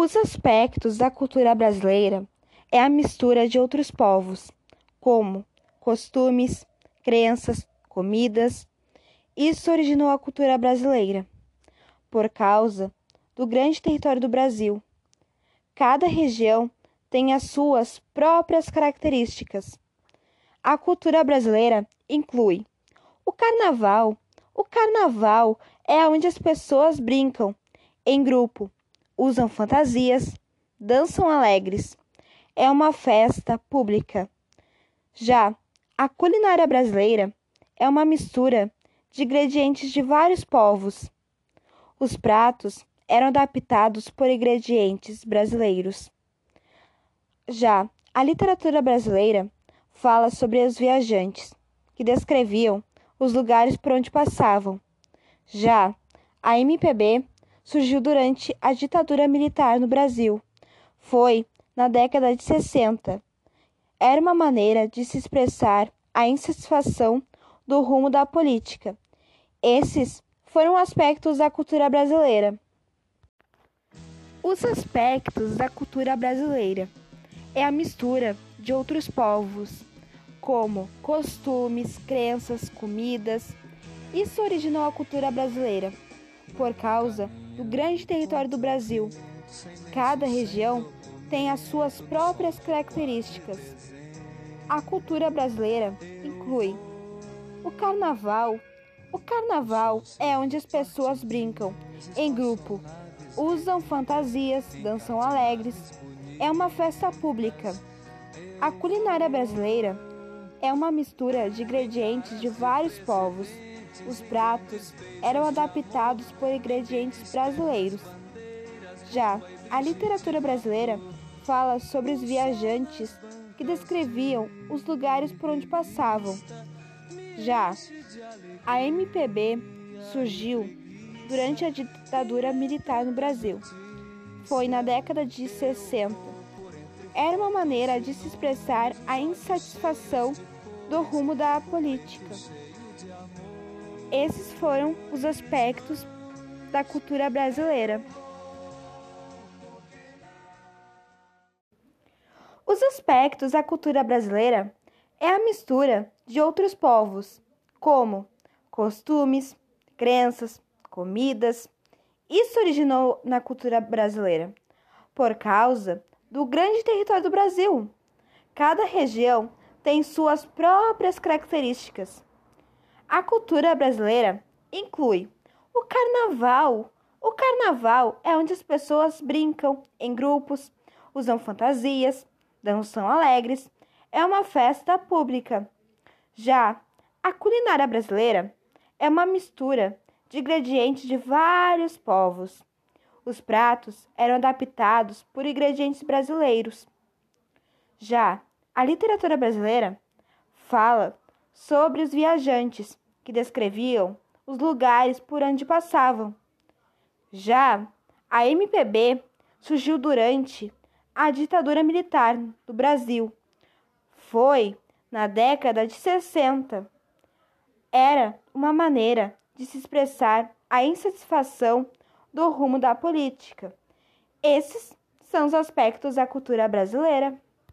Os aspectos da cultura brasileira é a mistura de outros povos, como costumes, crenças, comidas. Isso originou a cultura brasileira, por causa do grande território do Brasil. Cada região tem as suas próprias características. A cultura brasileira inclui o carnaval. O carnaval é onde as pessoas brincam em grupo, usam fantasias, dançam alegres. É uma festa pública. Já a culinária brasileira é uma mistura de ingredientes de vários povos. Os pratos eram adaptados por ingredientes brasileiros. Já a literatura brasileira fala sobre os viajantes, que descreviam os lugares por onde passavam. Já a MPB surgiu durante a ditadura militar no Brasil. Foi na década de 60. Era uma maneira de se expressar a insatisfação do rumo da política. Esses foram aspectos da cultura brasileira. Os aspectos da cultura brasileira é a mistura de outros povos, como costumes, crenças, comidas. Isso originou a cultura brasileira por causa do grande território do Brasil. Cada região tem as suas próprias características. A cultura brasileira inclui o carnaval. O carnaval é onde as pessoas brincam em grupo, usam fantasias, dançam alegres. É uma festa pública. A culinária brasileira é uma mistura de ingredientes de vários povos. Os pratos eram adaptados por ingredientes brasileiros. Já a literatura brasileira fala sobre os viajantes que descreviam os lugares por onde passavam. Já a MPB surgiu durante a ditadura militar no Brasil. Foi na década de 60. Era uma maneira de se expressar a insatisfação do rumo da política. Esses foram os aspectos da cultura brasileira. Os aspectos da cultura brasileira é a mistura de outros povos, como costumes, crenças, comidas. Isso originou na cultura brasileira por causa do grande território do Brasil. Cada região tem suas próprias características. A cultura brasileira inclui o carnaval. O carnaval é onde as pessoas brincam em grupos, usam fantasias, dançam alegres. É uma festa pública. Já a culinária brasileira é uma mistura de ingredientes de vários povos. Os pratos eram adaptados por ingredientes brasileiros. Já a literatura brasileira fala sobre os viajantes que descreviam os lugares por onde passavam. Já a MPB surgiu durante a ditadura militar do Brasil. Foi na década de 60. Era uma maneira de se expressar a insatisfação do rumo da política. Esses são os aspectos da cultura brasileira.